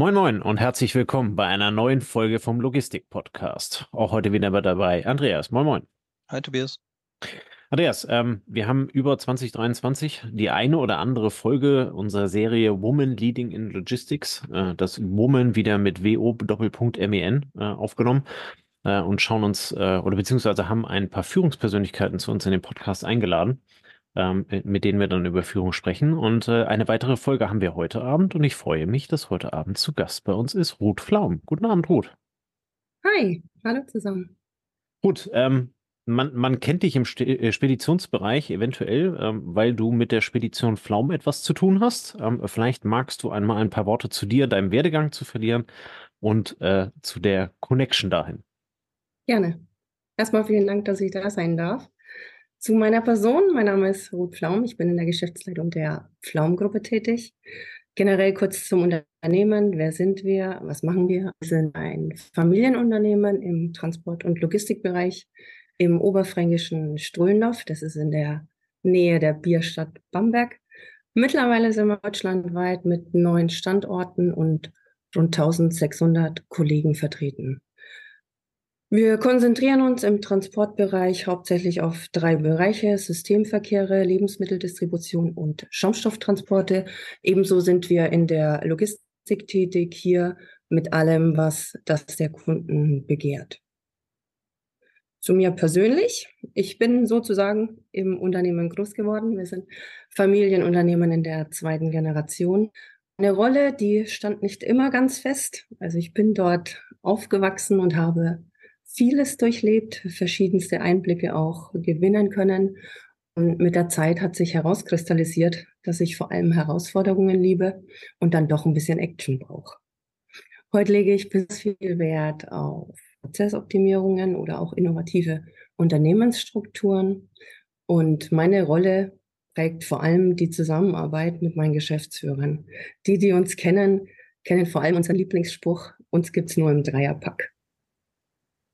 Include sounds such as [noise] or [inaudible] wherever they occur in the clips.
Moin Moin und herzlich willkommen bei einer neuen Folge vom Logistik-Podcast. Auch heute wieder dabei Andreas. Moin Moin. Hi Tobias. Andreas, ähm, wir haben über 2023 die eine oder andere Folge unserer Serie Woman Leading in Logistics, äh, das Woman wieder mit WO Doppelpunkt MEN äh, aufgenommen äh, und schauen uns äh, oder beziehungsweise haben ein paar Führungspersönlichkeiten zu uns in den Podcast eingeladen ähm, mit denen wir dann über Führung sprechen. Und äh, eine weitere Folge haben wir heute Abend und ich freue mich, dass heute Abend zu Gast bei uns ist Ruth Flaum. Guten Abend, Ruth. Hi, hallo zusammen. Ruth, ähm, man, man kennt dich im äh, Speditionsbereich eventuell, ähm, weil du mit der Spedition Flaum etwas zu tun hast. Ähm, vielleicht magst du einmal ein paar Worte zu dir, deinem Werdegang zu verlieren und äh, zu der Connection dahin. Gerne. Erstmal vielen Dank, dass ich da sein darf. Zu meiner Person, mein Name ist Ruth Pflaum, ich bin in der Geschäftsleitung der Pflaum-Gruppe tätig. Generell kurz zum Unternehmen, wer sind wir, was machen wir? Wir sind ein Familienunternehmen im Transport- und Logistikbereich im oberfränkischen Ströndorf, das ist in der Nähe der Bierstadt Bamberg. Mittlerweile sind wir deutschlandweit mit neun Standorten und rund 1600 Kollegen vertreten. Wir konzentrieren uns im Transportbereich hauptsächlich auf drei Bereiche, Systemverkehre, Lebensmitteldistribution und Schaumstofftransporte. Ebenso sind wir in der Logistik tätig, hier mit allem, was das der Kunden begehrt. Zu mir persönlich. Ich bin sozusagen im Unternehmen groß geworden. Wir sind Familienunternehmen in der zweiten Generation. Eine Rolle, die stand nicht immer ganz fest. Also ich bin dort aufgewachsen und habe vieles durchlebt, verschiedenste Einblicke auch gewinnen können. Und mit der Zeit hat sich herauskristallisiert, dass ich vor allem Herausforderungen liebe und dann doch ein bisschen Action brauche. Heute lege ich bis viel Wert auf Prozessoptimierungen oder auch innovative Unternehmensstrukturen. Und meine Rolle prägt vor allem die Zusammenarbeit mit meinen Geschäftsführern. Die, die uns kennen, kennen vor allem unseren Lieblingsspruch, uns gibt's nur im Dreierpack.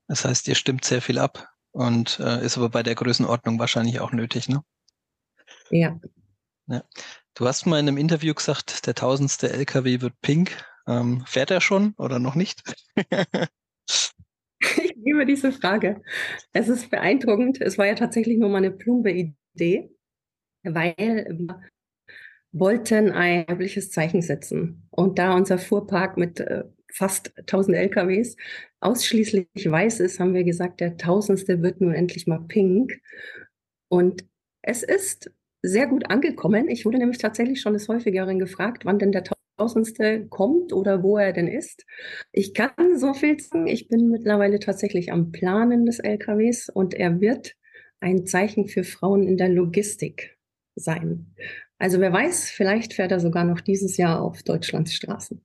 Das heißt, ihr stimmt sehr viel ab und äh, ist aber bei der Größenordnung wahrscheinlich auch nötig, ne? Ja. ja. Du hast mal in einem Interview gesagt, der tausendste LKW wird pink. Ähm, fährt er schon oder noch nicht? [laughs] ich liebe diese Frage. Es ist beeindruckend. Es war ja tatsächlich nur mal eine plumpe Idee, weil wir wollten ein weibliches Zeichen setzen. Und da unser Fuhrpark mit äh, fast 1000 LKWs ausschließlich weiß ist, haben wir gesagt, der tausendste wird nun endlich mal pink. Und es ist sehr gut angekommen. Ich wurde nämlich tatsächlich schon des Häufigeren gefragt, wann denn der tausendste kommt oder wo er denn ist. Ich kann so viel sagen. Ich bin mittlerweile tatsächlich am Planen des LKWs und er wird ein Zeichen für Frauen in der Logistik sein. Also wer weiß, vielleicht fährt er sogar noch dieses Jahr auf Deutschlands Straßen.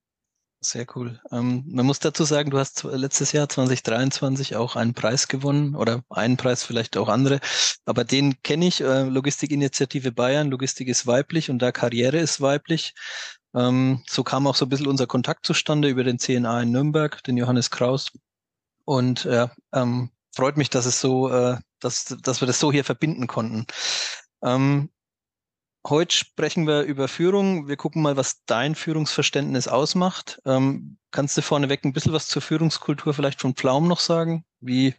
Sehr cool. Ähm, man muss dazu sagen, du hast letztes Jahr 2023 auch einen Preis gewonnen oder einen Preis, vielleicht auch andere. Aber den kenne ich, äh, Logistikinitiative Bayern. Logistik ist weiblich und da Karriere ist weiblich. Ähm, so kam auch so ein bisschen unser Kontakt zustande über den CNA in Nürnberg, den Johannes Kraus. Und ja, ähm, freut mich, dass es so, äh, dass, dass wir das so hier verbinden konnten. Ähm, Heute sprechen wir über Führung. Wir gucken mal, was dein Führungsverständnis ausmacht. Ähm, kannst du vorneweg ein bisschen was zur Führungskultur vielleicht von Pflaum noch sagen? Wie,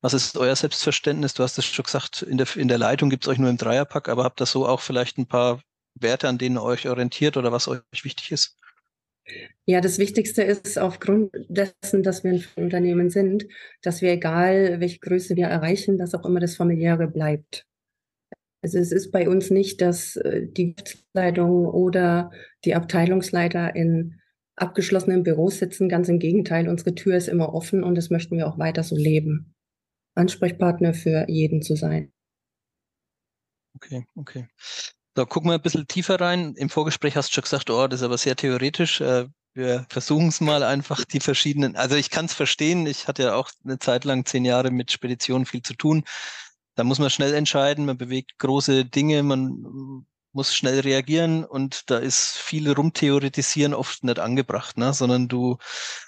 was ist euer Selbstverständnis? Du hast es schon gesagt, in der, in der Leitung gibt es euch nur im Dreierpack, aber habt ihr so auch vielleicht ein paar Werte, an denen ihr euch orientiert oder was euch wichtig ist? Ja, das Wichtigste ist aufgrund dessen, dass wir ein Unternehmen sind, dass wir, egal welche Größe wir erreichen, dass auch immer das Familiäre bleibt. Also es ist bei uns nicht, dass äh, die Leitung oder die Abteilungsleiter in abgeschlossenen Büros sitzen. Ganz im Gegenteil, unsere Tür ist immer offen und das möchten wir auch weiter so leben. Ansprechpartner für jeden zu sein. Okay, okay. So, gucken wir ein bisschen tiefer rein. Im Vorgespräch hast du schon gesagt, oh, das ist aber sehr theoretisch. Äh, wir versuchen es mal einfach die verschiedenen, also ich kann es verstehen, ich hatte ja auch eine Zeit lang zehn Jahre mit Speditionen viel zu tun da muss man schnell entscheiden, man bewegt große Dinge, man muss schnell reagieren und da ist viel rumtheoretisieren oft nicht angebracht, ne? sondern du,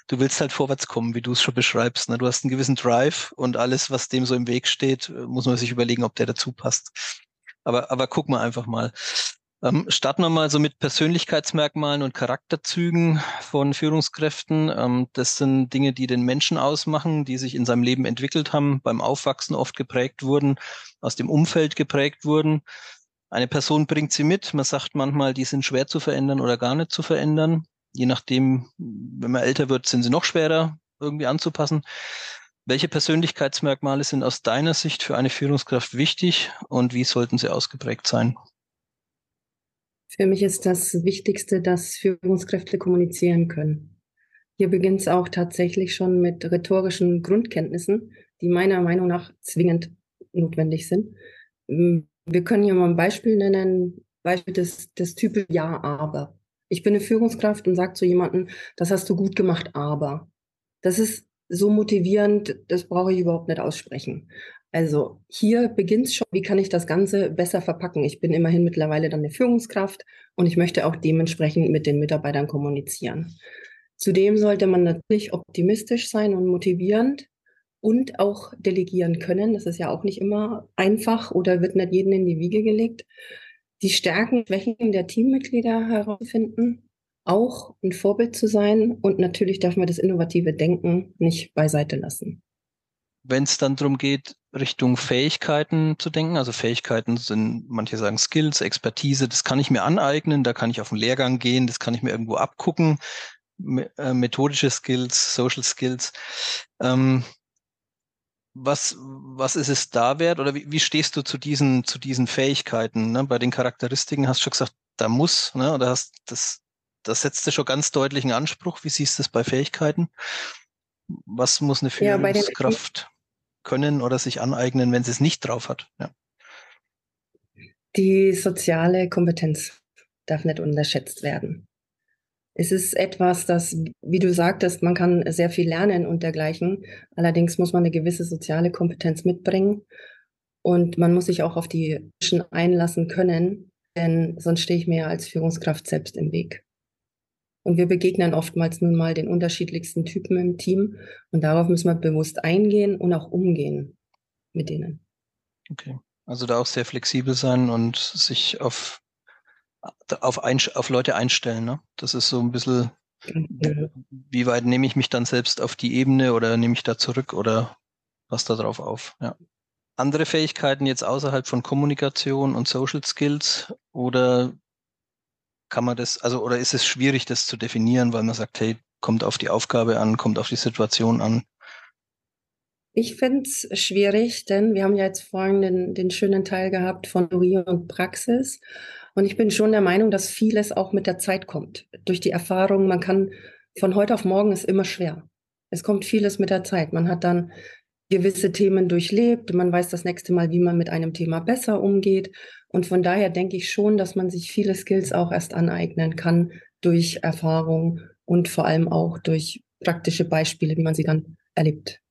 du willst halt vorwärts kommen, wie du es schon beschreibst. Ne? Du hast einen gewissen Drive und alles, was dem so im Weg steht, muss man sich überlegen, ob der dazu passt. Aber, aber guck mal einfach mal. Ähm, starten wir mal so mit Persönlichkeitsmerkmalen und Charakterzügen von Führungskräften. Ähm, das sind Dinge, die den Menschen ausmachen, die sich in seinem Leben entwickelt haben, beim Aufwachsen oft geprägt wurden, aus dem Umfeld geprägt wurden. Eine Person bringt sie mit. Man sagt manchmal, die sind schwer zu verändern oder gar nicht zu verändern. Je nachdem, wenn man älter wird, sind sie noch schwerer irgendwie anzupassen. Welche Persönlichkeitsmerkmale sind aus deiner Sicht für eine Führungskraft wichtig und wie sollten sie ausgeprägt sein? Für mich ist das Wichtigste, dass Führungskräfte kommunizieren können. Hier beginnt es auch tatsächlich schon mit rhetorischen Grundkenntnissen, die meiner Meinung nach zwingend notwendig sind. Wir können hier mal ein Beispiel nennen, Beispiel des, des Types Ja, aber. Ich bin eine Führungskraft und sage zu jemandem, das hast du gut gemacht, aber. Das ist so motivierend, das brauche ich überhaupt nicht aussprechen. Also hier beginnt es schon, wie kann ich das Ganze besser verpacken? Ich bin immerhin mittlerweile dann eine Führungskraft und ich möchte auch dementsprechend mit den Mitarbeitern kommunizieren. Zudem sollte man natürlich optimistisch sein und motivierend und auch delegieren können. Das ist ja auch nicht immer einfach oder wird nicht jedem in die Wiege gelegt. Die Stärken, Schwächen der Teammitglieder herausfinden, auch ein Vorbild zu sein und natürlich darf man das innovative Denken nicht beiseite lassen wenn es dann darum geht, Richtung Fähigkeiten zu denken, also Fähigkeiten sind, manche sagen Skills, Expertise, das kann ich mir aneignen, da kann ich auf einen Lehrgang gehen, das kann ich mir irgendwo abgucken, äh, methodische Skills, Social Skills. Ähm, was, was ist es da wert oder wie, wie stehst du zu diesen, zu diesen Fähigkeiten? Ne? Bei den Charakteristiken hast du schon gesagt, da muss, ne? oder hast das, das setzt dir schon ganz deutlichen Anspruch. Wie siehst du das bei Fähigkeiten? Was muss eine Führungskraft ja, können oder sich aneignen, wenn sie es nicht drauf hat. Ja. Die soziale Kompetenz darf nicht unterschätzt werden. Es ist etwas, das, wie du sagtest, man kann sehr viel lernen und dergleichen. Allerdings muss man eine gewisse soziale Kompetenz mitbringen und man muss sich auch auf die Menschen einlassen können, denn sonst stehe ich mir als Führungskraft selbst im Weg. Und wir begegnen oftmals nun mal den unterschiedlichsten Typen im Team. Und darauf müssen wir bewusst eingehen und auch umgehen mit denen. Okay. Also da auch sehr flexibel sein und sich auf, auf, ein, auf Leute einstellen. Ne? Das ist so ein bisschen, ja. wie weit nehme ich mich dann selbst auf die Ebene oder nehme ich da zurück oder was da drauf auf? Ja. Andere Fähigkeiten jetzt außerhalb von Kommunikation und Social Skills oder kann man das, also oder ist es schwierig, das zu definieren, weil man sagt, hey, kommt auf die Aufgabe an, kommt auf die Situation an? Ich finde es schwierig, denn wir haben ja jetzt vorhin den, den schönen Teil gehabt von Theorie und Praxis. Und ich bin schon der Meinung, dass vieles auch mit der Zeit kommt. Durch die Erfahrung, man kann von heute auf morgen ist immer schwer. Es kommt vieles mit der Zeit. Man hat dann gewisse Themen durchlebt. Man weiß das nächste Mal, wie man mit einem Thema besser umgeht. Und von daher denke ich schon, dass man sich viele Skills auch erst aneignen kann durch Erfahrung und vor allem auch durch praktische Beispiele, wie man sie dann erlebt.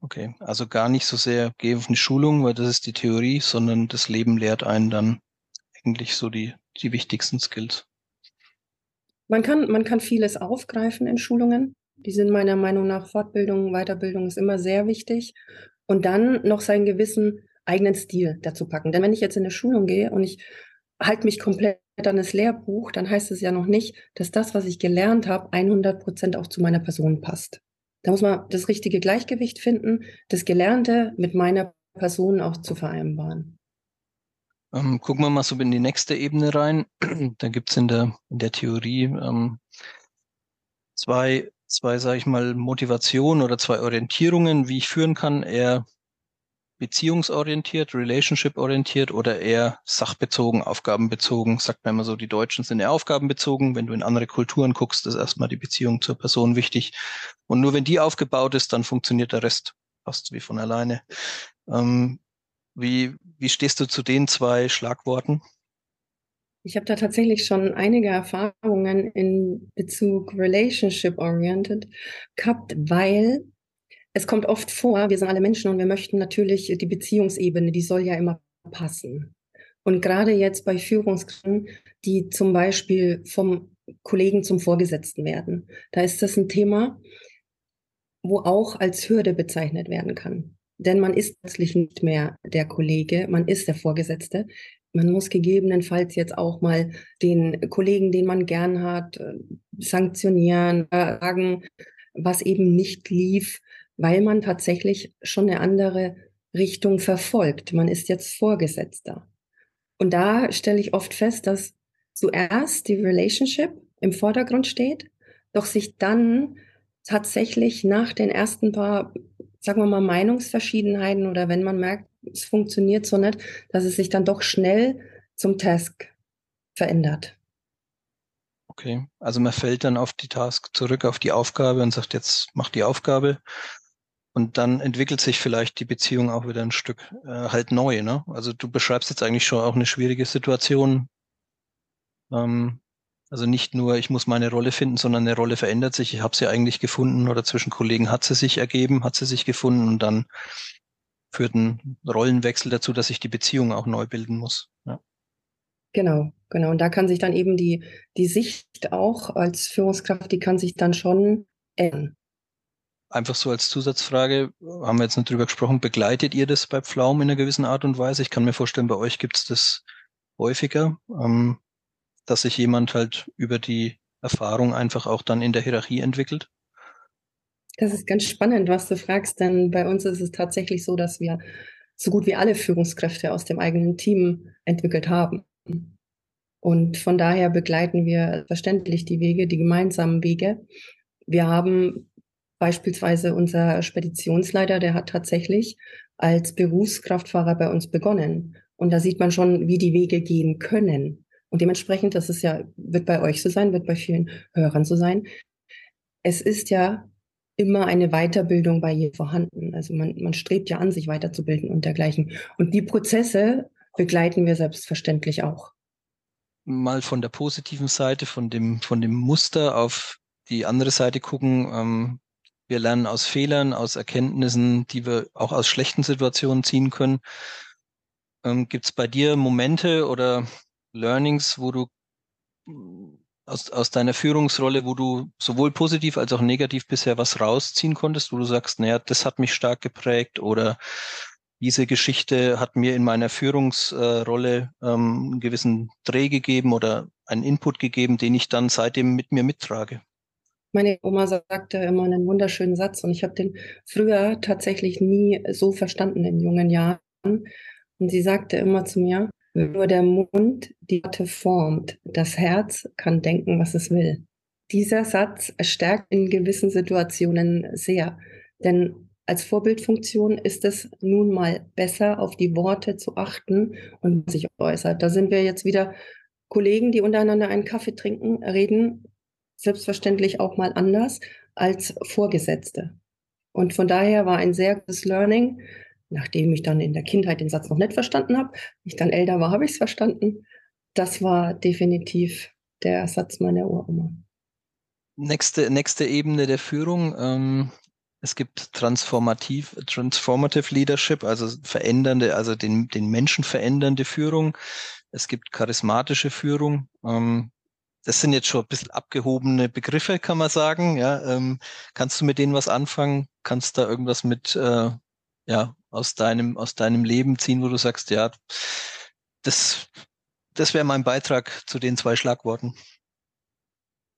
Okay, also gar nicht so sehr geh auf eine Schulung, weil das ist die Theorie, sondern das Leben lehrt einen dann eigentlich so die, die wichtigsten Skills. Man kann, man kann vieles aufgreifen in Schulungen. Die sind meiner Meinung nach Fortbildung, Weiterbildung ist immer sehr wichtig. Und dann noch seinen gewissen eigenen Stil dazu packen. Denn wenn ich jetzt in eine Schulung gehe und ich halte mich komplett an das Lehrbuch, dann heißt es ja noch nicht, dass das, was ich gelernt habe, 100 Prozent auch zu meiner Person passt. Da muss man das richtige Gleichgewicht finden, das Gelernte mit meiner Person auch zu vereinbaren. Ähm, gucken wir mal so in die nächste Ebene rein. da gibt es in der, in der Theorie ähm, zwei, zwei, sage ich mal, Motivationen oder zwei Orientierungen, wie ich führen kann. Eher beziehungsorientiert, relationship-orientiert oder eher sachbezogen, aufgabenbezogen? Sagt man immer so, die Deutschen sind eher aufgabenbezogen. Wenn du in andere Kulturen guckst, ist erstmal die Beziehung zur Person wichtig. Und nur wenn die aufgebaut ist, dann funktioniert der Rest fast wie von alleine. Ähm, wie, wie stehst du zu den zwei Schlagworten? Ich habe da tatsächlich schon einige Erfahrungen in Bezug relationship-oriented gehabt, weil es kommt oft vor, wir sind alle Menschen und wir möchten natürlich die Beziehungsebene, die soll ja immer passen. Und gerade jetzt bei Führungskräften, die zum Beispiel vom Kollegen zum Vorgesetzten werden, da ist das ein Thema, wo auch als Hürde bezeichnet werden kann. Denn man ist plötzlich nicht mehr der Kollege, man ist der Vorgesetzte. Man muss gegebenenfalls jetzt auch mal den Kollegen, den man gern hat, äh, sanktionieren, sagen, was eben nicht lief, weil man tatsächlich schon eine andere Richtung verfolgt. Man ist jetzt Vorgesetzter. Und da stelle ich oft fest, dass zuerst die Relationship im Vordergrund steht, doch sich dann tatsächlich nach den ersten paar, sagen wir mal, Meinungsverschiedenheiten oder wenn man merkt, es funktioniert so nicht, dass es sich dann doch schnell zum Task verändert. Okay, also man fällt dann auf die Task zurück, auf die Aufgabe und sagt, jetzt mach die Aufgabe. Und dann entwickelt sich vielleicht die Beziehung auch wieder ein Stück äh, halt neu. Ne? Also du beschreibst jetzt eigentlich schon auch eine schwierige Situation. Ähm, also nicht nur, ich muss meine Rolle finden, sondern eine Rolle verändert sich. Ich habe sie eigentlich gefunden oder zwischen Kollegen hat sie sich ergeben, hat sie sich gefunden und dann führt ein Rollenwechsel dazu, dass ich die Beziehung auch neu bilden muss. Ja. Genau, genau. Und da kann sich dann eben die, die Sicht auch als Führungskraft, die kann sich dann schon ändern. Einfach so als Zusatzfrage, haben wir jetzt nicht drüber gesprochen, begleitet ihr das bei Pflaum in einer gewissen Art und Weise? Ich kann mir vorstellen, bei euch gibt es das häufiger, ähm, dass sich jemand halt über die Erfahrung einfach auch dann in der Hierarchie entwickelt. Das ist ganz spannend, was du fragst, denn bei uns ist es tatsächlich so, dass wir so gut wie alle Führungskräfte aus dem eigenen Team entwickelt haben. Und von daher begleiten wir verständlich die Wege, die gemeinsamen Wege. Wir haben beispielsweise unser Speditionsleiter, der hat tatsächlich als Berufskraftfahrer bei uns begonnen. Und da sieht man schon, wie die Wege gehen können. Und dementsprechend, das ist ja, wird bei euch so sein, wird bei vielen Hörern so sein. Es ist ja immer eine Weiterbildung bei je vorhanden. Also man, man strebt ja an, sich weiterzubilden und dergleichen. Und die Prozesse begleiten wir selbstverständlich auch. Mal von der positiven Seite, von dem, von dem Muster auf die andere Seite gucken. Ähm, wir lernen aus Fehlern, aus Erkenntnissen, die wir auch aus schlechten Situationen ziehen können. Ähm, Gibt es bei dir Momente oder Learnings, wo du aus, aus deiner Führungsrolle, wo du sowohl positiv als auch negativ bisher was rausziehen konntest, wo du sagst, naja, das hat mich stark geprägt oder diese Geschichte hat mir in meiner Führungsrolle ähm, einen gewissen Dreh gegeben oder einen Input gegeben, den ich dann seitdem mit mir mittrage. Meine Oma sagte immer einen wunderschönen Satz und ich habe den früher tatsächlich nie so verstanden in jungen Jahren. Und sie sagte immer zu mir, nur der Mund die Worte formt. Das Herz kann denken, was es will. Dieser Satz stärkt in gewissen Situationen sehr. Denn als Vorbildfunktion ist es nun mal besser, auf die Worte zu achten und sich äußert. Da sind wir jetzt wieder Kollegen, die untereinander einen Kaffee trinken, reden selbstverständlich auch mal anders als Vorgesetzte. Und von daher war ein sehr gutes Learning, nachdem ich dann in der Kindheit den Satz noch nicht verstanden habe, ich dann älter war, habe ich es verstanden. Das war definitiv der Satz meiner Uroma. Nächste, nächste Ebene der Führung. Ähm, es gibt transformativ, transformative Leadership, also verändernde, also den, den Menschen verändernde Führung. Es gibt charismatische Führung. Ähm, das sind jetzt schon ein bisschen abgehobene Begriffe, kann man sagen. Ja, ähm, kannst du mit denen was anfangen? Kannst da irgendwas mit äh, ja, aus deinem, aus deinem Leben ziehen, wo du sagst, ja, das, das wäre mein Beitrag zu den zwei Schlagworten.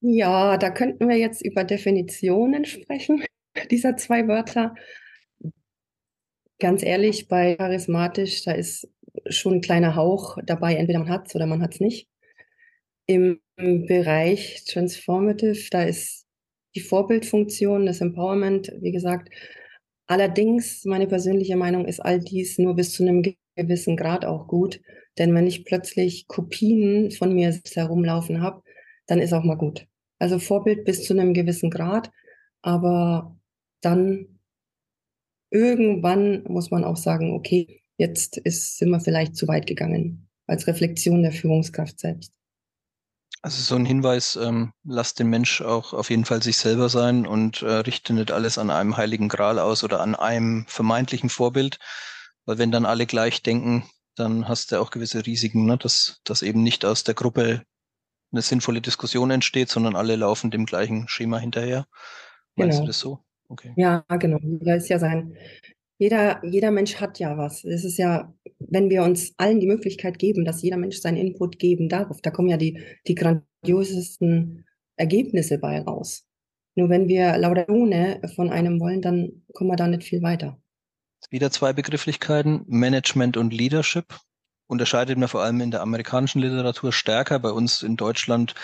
Ja, da könnten wir jetzt über Definitionen sprechen, [laughs] dieser zwei Wörter. Ganz ehrlich, bei charismatisch, da ist schon ein kleiner Hauch dabei, entweder man hat es oder man hat es nicht. Im Bereich Transformative, da ist die Vorbildfunktion, das Empowerment, wie gesagt, Allerdings, meine persönliche Meinung ist all dies nur bis zu einem gewissen Grad auch gut. Denn wenn ich plötzlich Kopien von mir herumlaufen habe, dann ist auch mal gut. Also Vorbild bis zu einem gewissen Grad, aber dann irgendwann muss man auch sagen, okay, jetzt ist, sind wir vielleicht zu weit gegangen als Reflexion der Führungskraft selbst. Also so ein Hinweis, ähm, lasst den Mensch auch auf jeden Fall sich selber sein und äh, richte nicht alles an einem heiligen Gral aus oder an einem vermeintlichen Vorbild. Weil wenn dann alle gleich denken, dann hast du auch gewisse Risiken, ne? dass, dass eben nicht aus der Gruppe eine sinnvolle Diskussion entsteht, sondern alle laufen dem gleichen Schema hinterher. Meinst genau. du das so? Okay. Ja, genau. Da ist ja sein, Jeder, jeder Mensch hat ja was. Es ist ja, wenn wir uns allen die Möglichkeit geben, dass jeder Mensch seinen Input geben darf, da kommen ja die, die grandiosesten Ergebnisse bei raus. Nur wenn wir Laudone von einem wollen, dann kommen wir da nicht viel weiter. Wieder zwei Begrifflichkeiten, Management und Leadership. Unterscheidet man vor allem in der amerikanischen Literatur stärker. Bei uns in Deutschland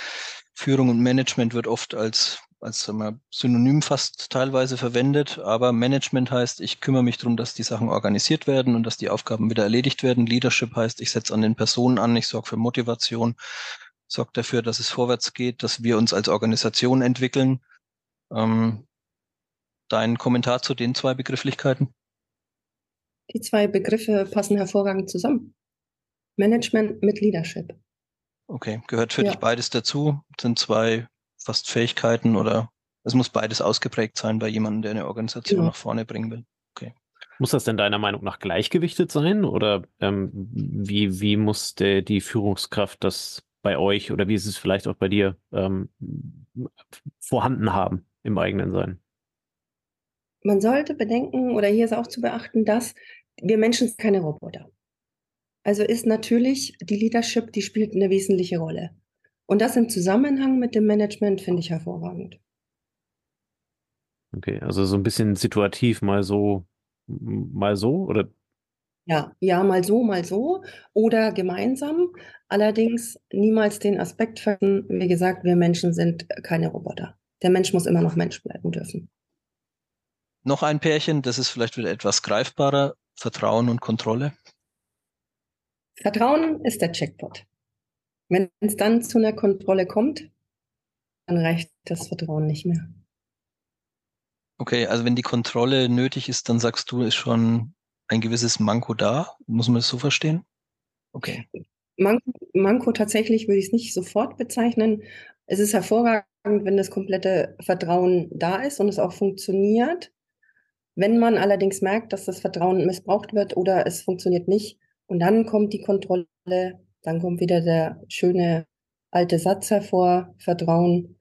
Führung und Management wird oft als als sagen wir, Synonym fast teilweise verwendet, aber Management heißt, ich kümmere mich darum, dass die Sachen organisiert werden und dass die Aufgaben wieder erledigt werden. Leadership heißt, ich setze an den Personen an, ich sorge für Motivation, sorge dafür, dass es vorwärts geht, dass wir uns als Organisation entwickeln. Ähm, dein Kommentar zu den zwei Begrifflichkeiten? Die zwei Begriffe passen hervorragend zusammen. Management mit Leadership. Okay, gehört für ja. dich beides dazu? Sind zwei fast Fähigkeiten oder es muss beides ausgeprägt sein bei jemandem, der eine Organisation ja. nach vorne bringen will. Okay. Muss das denn deiner Meinung nach gleichgewichtet sein oder ähm, wie, wie muss der, die Führungskraft das bei euch oder wie ist es vielleicht auch bei dir ähm, vorhanden haben im eigenen Sein? Man sollte bedenken, oder hier ist auch zu beachten, dass wir Menschen sind keine Roboter. Also ist natürlich die Leadership, die spielt eine wesentliche Rolle. Und das im Zusammenhang mit dem Management finde ich hervorragend. Okay, also so ein bisschen situativ, mal so, mal so, oder? Ja, ja, mal so, mal so oder gemeinsam. Allerdings niemals den Aspekt vergessen, wie gesagt, wir Menschen sind keine Roboter. Der Mensch muss immer noch Mensch bleiben dürfen. Noch ein Pärchen, das ist vielleicht wieder etwas greifbarer, Vertrauen und Kontrolle. Vertrauen ist der Checkpot. Wenn es dann zu einer Kontrolle kommt, dann reicht das Vertrauen nicht mehr. Okay, also wenn die Kontrolle nötig ist, dann sagst du, ist schon ein gewisses Manko da. Muss man das so verstehen? Okay. Manko, Manko tatsächlich würde ich es nicht sofort bezeichnen. Es ist hervorragend, wenn das komplette Vertrauen da ist und es auch funktioniert. Wenn man allerdings merkt, dass das Vertrauen missbraucht wird oder es funktioniert nicht, und dann kommt die Kontrolle, dann kommt wieder der schöne alte Satz hervor, Vertrauen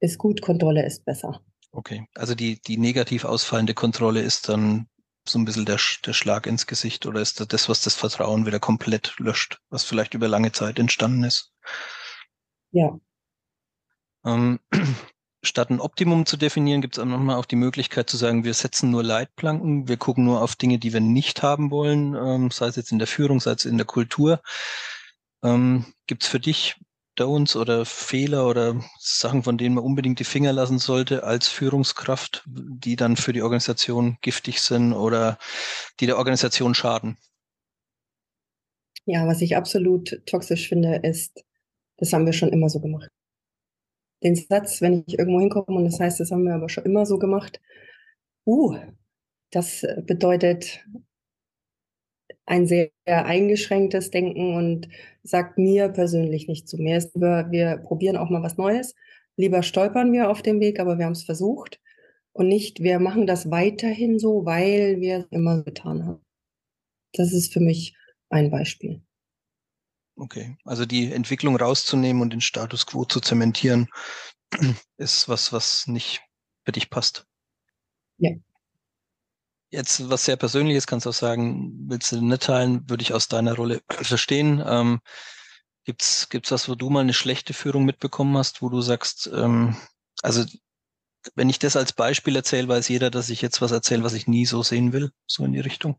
ist gut, Kontrolle ist besser. Okay, also die, die negativ ausfallende Kontrolle ist dann so ein bisschen der, der Schlag ins Gesicht oder ist das, das, was das Vertrauen wieder komplett löscht, was vielleicht über lange Zeit entstanden ist? Ja. Ähm, [clears throat] statt ein Optimum zu definieren, gibt es nochmal auch die Möglichkeit zu sagen, wir setzen nur Leitplanken, wir gucken nur auf Dinge, die wir nicht haben wollen, ähm, sei es jetzt in der Führung, sei es in der Kultur. Ähm, Gibt es für dich Don'ts oder Fehler oder Sachen, von denen man unbedingt die Finger lassen sollte als Führungskraft, die dann für die Organisation giftig sind oder die der Organisation schaden? Ja, was ich absolut toxisch finde, ist, das haben wir schon immer so gemacht. Den Satz, wenn ich irgendwo hinkomme und das heißt, das haben wir aber schon immer so gemacht, uh, das bedeutet, ein sehr eingeschränktes Denken und sagt mir persönlich nicht zu. Mir ist lieber, wir probieren auch mal was Neues. Lieber stolpern wir auf dem Weg, aber wir haben es versucht. Und nicht, wir machen das weiterhin so, weil wir es immer getan haben. Das ist für mich ein Beispiel. Okay, also die Entwicklung rauszunehmen und den Status quo zu zementieren, [clears throat] ist was, was nicht für dich passt. Ja. Jetzt was sehr Persönliches, kannst du auch sagen, willst du nicht teilen, würde ich aus deiner Rolle verstehen. Ähm, gibt's gibt's was, wo du mal eine schlechte Führung mitbekommen hast, wo du sagst, ähm, also wenn ich das als Beispiel erzähle, weiß jeder, dass ich jetzt was erzähle, was ich nie so sehen will, so in die Richtung.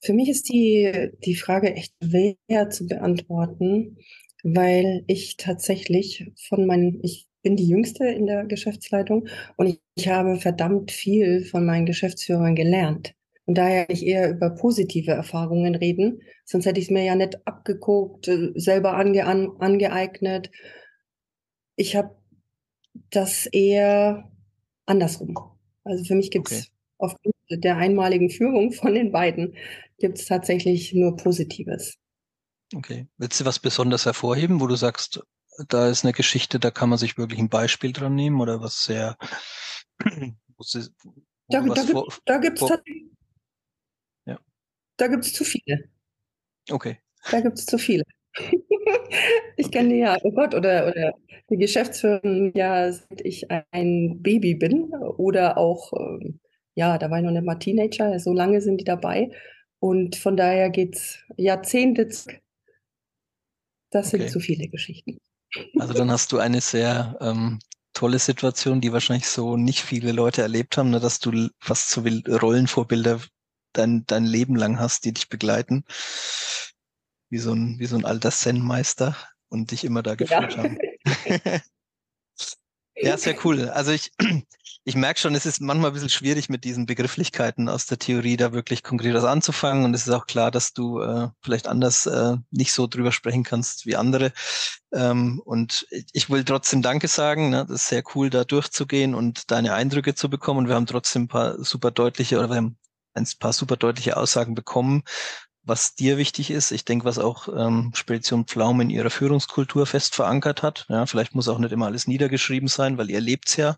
Für mich ist die, die Frage echt schwer zu beantworten, weil ich tatsächlich von meinen, ich bin die Jüngste in der Geschäftsleitung und ich, ich habe verdammt viel von meinen Geschäftsführern gelernt. Und daher ich eher über positive Erfahrungen reden, sonst hätte ich es mir ja nicht abgeguckt, äh, selber ange, an, angeeignet. Ich habe das eher andersrum. Also für mich gibt es okay. aufgrund der einmaligen Führung von den beiden gibt es tatsächlich nur Positives. Okay. Willst du was besonders hervorheben, wo du sagst, da ist eine Geschichte, da kann man sich wirklich ein Beispiel dran nehmen oder was sehr. wo sie, wo da, da, gibt, da gibt es ja. Da zu viele. Okay. Da gibt es zu viele. [laughs] ich okay. kenne ja, oh Gott, oder, oder die Geschäftsführerin ja, seit ich ein Baby bin oder auch ähm, ja, da war ich noch nicht mal Teenager, so lange sind die dabei. Und von daher geht es Jahrzehnte. Das sind okay. zu viele Geschichten. Also dann hast du eine sehr ähm, tolle Situation, die wahrscheinlich so nicht viele Leute erlebt haben, ne, dass du fast so Rollenvorbilder dein, dein Leben lang hast, die dich begleiten. Wie so ein, wie so ein alter Zen-Meister und dich immer da geführt ja. haben. [laughs] ja, sehr cool. Also ich, [clears throat] ich merke schon, es ist manchmal ein bisschen schwierig mit diesen Begrifflichkeiten aus der Theorie da wirklich konkret was anzufangen. Und es ist auch klar, dass du äh, vielleicht anders äh, nicht so drüber sprechen kannst wie andere. Ähm, und ich will trotzdem Danke sagen. Ne? Das ist sehr cool, da durchzugehen und deine Eindrücke zu bekommen. Und wir haben trotzdem ein paar super deutliche oder wir haben ein paar super deutliche Aussagen bekommen, was dir wichtig ist. Ich denke, was auch ähm, Spedition Pflaum in ihrer Führungskultur fest verankert hat. Ja, vielleicht muss auch nicht immer alles niedergeschrieben sein, weil ihr lebt's ja.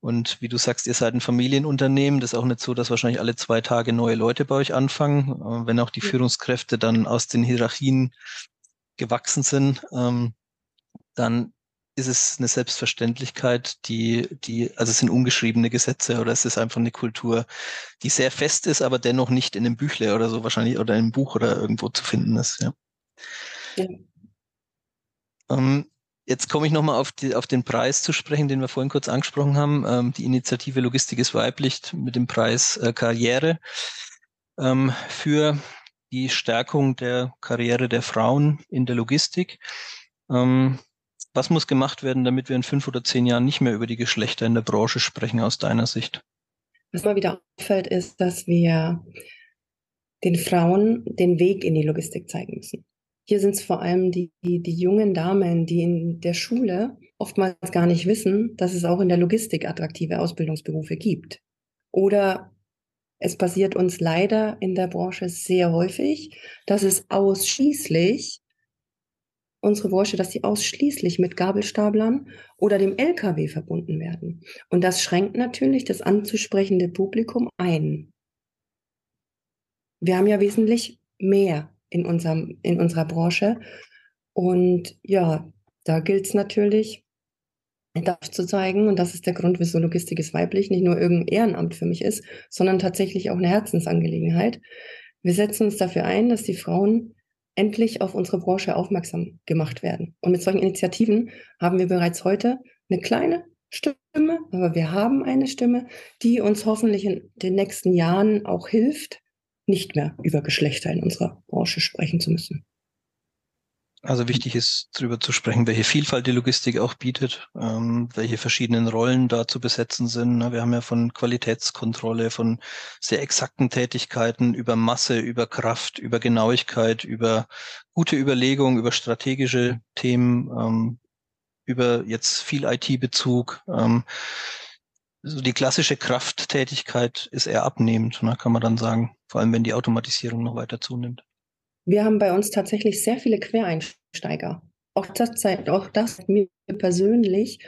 Und wie du sagst, ihr seid ein Familienunternehmen. Das ist auch nicht so, dass wahrscheinlich alle zwei Tage neue Leute bei euch anfangen, äh, wenn auch die Führungskräfte dann aus den Hierarchien gewachsen sind. Ähm, dann ist es eine Selbstverständlichkeit, die, die, also es sind ungeschriebene Gesetze oder es ist einfach eine Kultur, die sehr fest ist, aber dennoch nicht in einem Büchle oder so wahrscheinlich oder in einem Buch oder irgendwo zu finden ist. Ja. ja. Ähm, jetzt komme ich nochmal auf, auf den Preis zu sprechen, den wir vorhin kurz angesprochen haben. Ähm, die Initiative Logistik ist weiblich mit dem Preis äh, Karriere ähm, für die Stärkung der Karriere der Frauen in der Logistik. Ähm, was muss gemacht werden, damit wir in fünf oder zehn Jahren nicht mehr über die Geschlechter in der Branche sprechen, aus deiner Sicht? Was mal wieder auffällt, ist, dass wir den Frauen den Weg in die Logistik zeigen müssen. Hier sind es vor allem die, die, die, jungen Damen, die in der Schule oftmals gar nicht wissen, dass es auch in der Logistik attraktive Ausbildungsberufe gibt. Oder es passiert uns leider in der Branche sehr häufig, dass es ausschließlich unsere Branche, dass sie ausschließlich mit Gabelstaplern oder dem LKW verbunden werden. Und das schränkt natürlich das anzusprechende Publikum ein. Wir haben ja wesentlich mehr in, unserem, in unserer Branche. Und ja, da gilt es natürlich, das zu zeigen. Und das ist der Grund, wieso Logistik ist weiblich nicht nur irgendein Ehrenamt für mich ist, sondern tatsächlich auch eine Herzensangelegenheit. Wir setzen uns dafür ein, dass die Frauen endlich auf unsere Branche aufmerksam gemacht werden. Und mit solchen Initiativen haben wir bereits heute eine kleine Stimme, aber wir haben eine Stimme, die uns hoffentlich in den nächsten Jahren auch hilft, nicht mehr über Geschlechter in unserer Branche sprechen zu müssen. Also wichtig ist, darüber zu sprechen, welche Vielfalt die Logistik auch bietet, ähm, welche verschiedenen Rollen da zu besetzen sind. Wir haben ja von Qualitätskontrolle, von sehr exakten Tätigkeiten über Masse, über Kraft, über Genauigkeit, über gute Überlegung, über strategische Themen, ähm, über jetzt viel IT-Bezug. Ähm, so die klassische Krafttätigkeit ist eher abnehmend, ne, kann man dann sagen, vor allem wenn die Automatisierung noch weiter zunimmt. Wir haben bei uns tatsächlich sehr viele Quereinsteiger. Auch das, auch das mir persönlich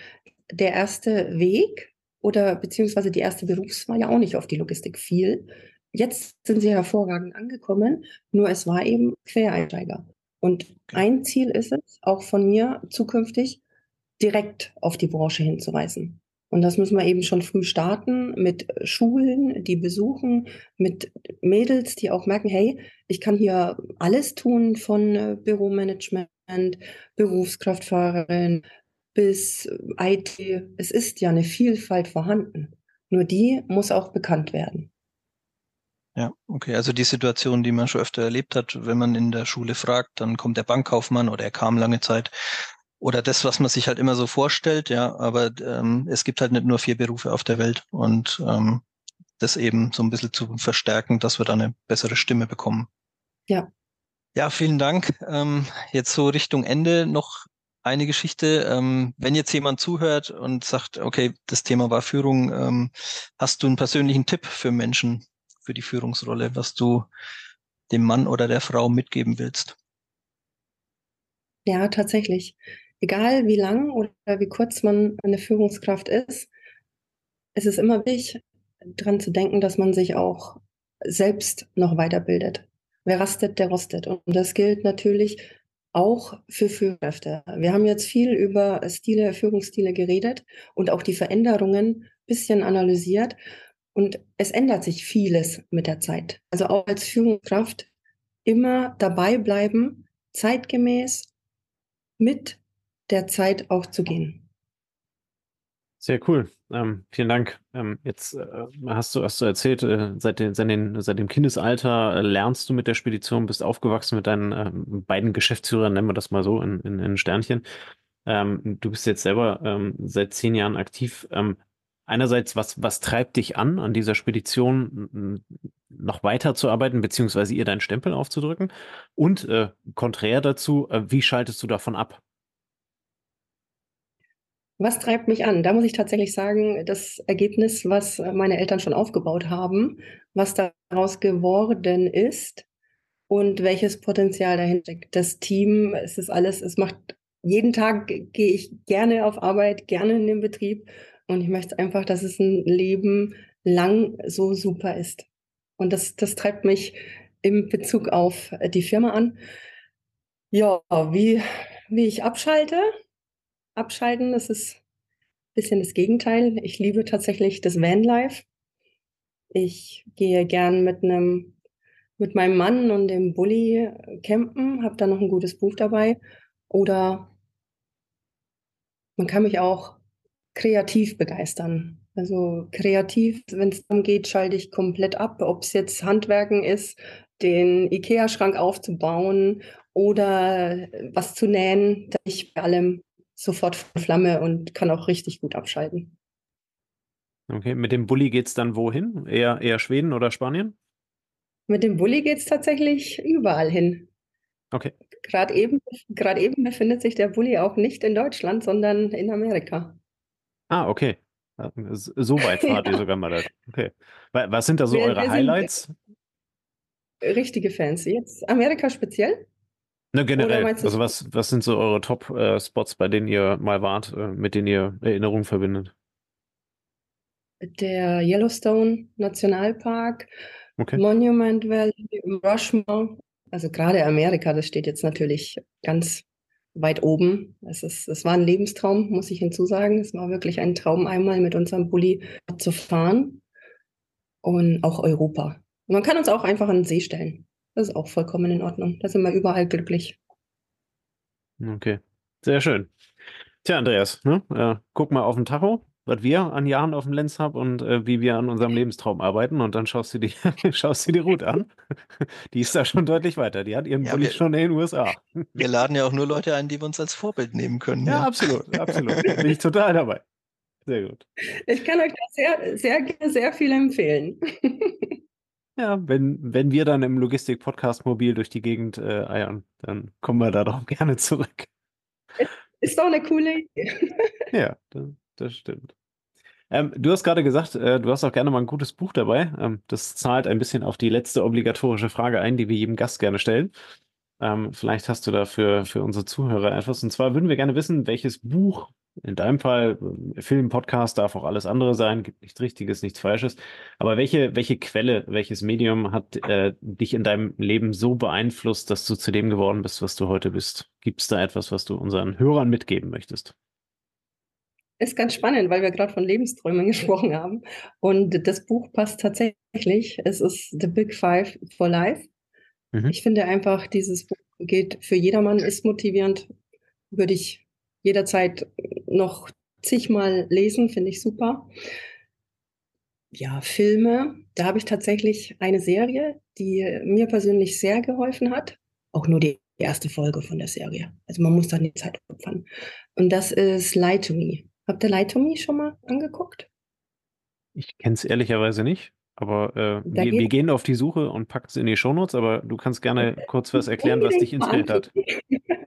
der erste Weg oder beziehungsweise die erste Berufswahl ja auch nicht auf die Logistik fiel. Jetzt sind sie hervorragend angekommen, nur es war eben Quereinsteiger. Und ein Ziel ist es, auch von mir zukünftig direkt auf die Branche hinzuweisen. Und das müssen wir eben schon früh starten mit Schulen, die besuchen, mit Mädels, die auch merken, hey, ich kann hier alles tun von äh, Büromanagement, Berufskraftfahrerin bis IT. Es ist ja eine Vielfalt vorhanden. Nur die muss auch bekannt werden. Ja, okay. Also die Situation, die man schon öfter erlebt hat, wenn man in der Schule fragt, dann kommt der Bankkaufmann oder er kam lange Zeit oder das, was man sich halt immer so vorstellt, ja, aber ähm, es gibt halt nicht nur vier Berufe auf der Welt und ähm, das eben so ein bisschen zu verstärken, dass wir da eine bessere Stimme bekommen. Ja. Ja, vielen Dank. Ähm, jetzt so Richtung Ende noch eine Geschichte. Ähm, wenn jetzt jemand zuhört und sagt, okay, das Thema war Führung, ähm, hast du einen persönlichen Tipp für Menschen, für die Führungsrolle, was du dem Mann oder der Frau mitgeben willst? Ja, tatsächlich egal wie lang oder wie kurz man eine Führungskraft ist, es ist immer wichtig, daran zu denken, dass man sich auch selbst noch weiterbildet. Wer rastet, der rostet. Und das gilt natürlich auch für Führungskräfte. Wir haben jetzt viel über Stile, Führungsstile geredet und auch die Veränderungen ein bisschen analysiert. Und es ändert sich vieles mit der Zeit. Also auch als Führungskraft immer dabei bleiben, zeitgemäß mit der Zeit auch zu gehen. Sehr cool. Ähm, vielen Dank. Ähm, jetzt äh, hast du, hast du erzählt, äh, seit, den, seit, den, seit dem Kindesalter äh, lernst du mit der Spedition, bist aufgewachsen mit deinen ähm, beiden Geschäftsführern, nennen wir das mal so, in, in, in Sternchen. Ähm, du bist jetzt selber ähm, seit zehn Jahren aktiv. Ähm, einerseits, was, was treibt dich an, an dieser Spedition noch weiter zu arbeiten, beziehungsweise ihr deinen Stempel aufzudrücken? Und äh, konträr dazu, äh, wie schaltest du davon ab? Was treibt mich an? Da muss ich tatsächlich sagen, das Ergebnis, was meine Eltern schon aufgebaut haben, was daraus geworden ist und welches Potenzial dahinter steckt. Das Team, es ist alles, es macht, jeden Tag gehe ich gerne auf Arbeit, gerne in den Betrieb und ich möchte einfach, dass es ein Leben lang so super ist. Und das, das treibt mich im Bezug auf die Firma an. Ja, wie, wie ich abschalte, abschalten. Das ist ein bisschen das Gegenteil. Ich liebe tatsächlich das Vanlife. Ich gehe gern mit einem mit meinem Mann und dem Bulli campen, habe da noch ein gutes Buch dabei. Oder man kann mich auch kreativ begeistern. Also kreativ, wenn es darum geht, schalte ich komplett ab, ob es jetzt Handwerken ist, den IKEA-Schrank aufzubauen oder was zu nähen, da ich bei allem sofort von Flamme und kann auch richtig gut abschalten. Okay, mit dem Bulli geht es dann wohin? Eher, eher Schweden oder Spanien? Mit dem Bulli geht es tatsächlich überall hin. Okay. Gerade eben, eben befindet sich der Bulli auch nicht in Deutschland, sondern in Amerika. Ah, okay. So weit [laughs] fahrt ihr sogar mal. Okay. Was sind da so wir, eure wir Highlights? Richtige Fans. Jetzt Amerika speziell? Ne, generell. Also was, was sind so eure Top-Spots, äh, bei denen ihr mal wart, äh, mit denen ihr Erinnerungen verbindet? Der Yellowstone Nationalpark, okay. Monument Valley, Rushmore. Also gerade Amerika, das steht jetzt natürlich ganz weit oben. Es, ist, es war ein Lebenstraum, muss ich hinzusagen. Es war wirklich ein Traum, einmal mit unserem Bulli zu fahren. Und auch Europa. Man kann uns auch einfach an den See stellen. Das ist auch vollkommen in Ordnung. Da sind wir überall glücklich. Okay, sehr schön. Tja, Andreas, ne? äh, guck mal auf den Tacho, was wir an Jahren auf dem Lenz haben und äh, wie wir an unserem Lebenstraum arbeiten und dann schaust du die, [laughs] schaust du die Route an. [laughs] Die ist da schon deutlich weiter. Die hat ihren ja, Bulli schon in den USA. Wir laden ja auch nur Leute ein, die wir uns als Vorbild nehmen können. Ja, ja. absolut, absolut. [laughs] Bin ich total dabei. Sehr gut. Ich kann euch da sehr, sehr, sehr viel empfehlen. Ja, wenn, wenn wir dann im Logistik-Podcast mobil durch die Gegend äh, eiern, dann kommen wir da doch [laughs] gerne zurück. Ist doch eine coole Idee. [laughs] ja, das, das stimmt. Ähm, du hast gerade gesagt, äh, du hast auch gerne mal ein gutes Buch dabei. Ähm, das zahlt ein bisschen auf die letzte obligatorische Frage ein, die wir jedem Gast gerne stellen. Ähm, vielleicht hast du da für, für unsere Zuhörer etwas. Und zwar würden wir gerne wissen, welches Buch, in deinem Fall äh, Film, Podcast, darf auch alles andere sein, gibt nichts Richtiges, nichts Falsches. Aber welche, welche Quelle, welches Medium hat äh, dich in deinem Leben so beeinflusst, dass du zu dem geworden bist, was du heute bist? Gibt es da etwas, was du unseren Hörern mitgeben möchtest? Ist ganz spannend, weil wir gerade von Lebensträumen [laughs] gesprochen haben. Und das Buch passt tatsächlich. Es ist The Big Five for Life Mhm. Ich finde einfach, dieses Buch geht für jedermann, ist motivierend, würde ich jederzeit noch zigmal lesen, finde ich super. Ja, Filme, da habe ich tatsächlich eine Serie, die mir persönlich sehr geholfen hat. Auch nur die erste Folge von der Serie. Also man muss da die Zeit opfern. Und das ist Lie to Me. Habt ihr Lie to Me schon mal angeguckt? Ich kenne es ehrlicherweise nicht. Aber äh, wir, wir, gehen auf die Suche und packen es in die Shownotes, aber du kannst gerne kurz was erklären, was dich inspiriert hat. [laughs]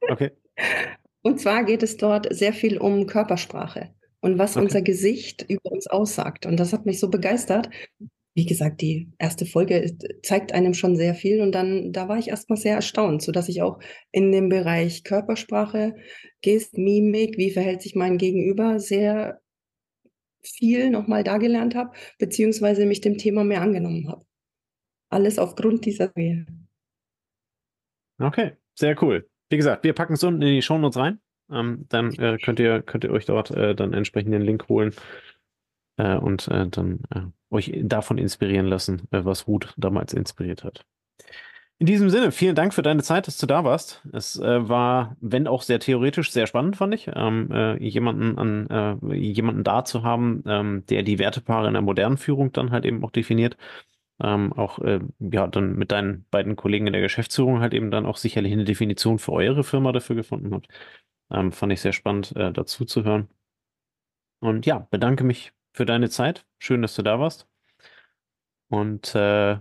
Okay. Und zwar geht es dort sehr viel um Körpersprache und was okay. unser Gesicht über uns aussagt. Und das hat mich so begeistert. Wie gesagt, die erste Folge zeigt einem schon sehr viel und dann, da war ich erstmal sehr erstaunt, sodass ich auch in dem Bereich Körpersprache, Gest, Mimik, wie verhält sich mein Gegenüber, sehr viel nochmal da gelernt habe, beziehungsweise mich dem Thema mehr angenommen habe. Alles aufgrund dieser Serie. Okay, sehr cool. Wie gesagt, wir packen es unten in die Shownotes rein. Ähm, dann äh, könnt, ihr, könnt ihr euch dort äh, dann entsprechend den Link holen. äh, und äh, dann äh, euch davon inspirieren lassen, äh, was Ruth damals inspiriert hat. In diesem Sinne, vielen Dank für deine Zeit, dass du da warst. Es war, wenn auch sehr theoretisch, sehr spannend, fand ich, ähm, äh, jemanden an jemanden da zu haben, ähm, der die Wertepaare in der modernen Führung dann halt eben auch definiert. Ähm, auch äh, ja dann mit deinen beiden Kollegen in der Geschäftsführung halt eben dann auch sicherlich eine Definition für eure Firma dafür gefunden habt. Ähm, fand ich sehr spannend, äh, dazu zu hören. Und ja, bedanke mich für deine Zeit. Schön, dass du da warst. Und äh,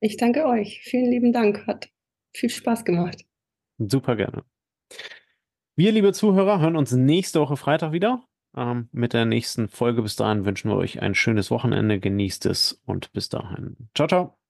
ich danke euch. Vielen lieben Dank. Hat viel Spaß gemacht. Super gerne. Wir, liebe Zuhörer, hören uns nächste Woche Freitag wieder ähm, mit der nächsten Folge. Bis dahin wünschen wir euch ein schönes Wochenende. Genießt es und bis dahin. Ciao, ciao.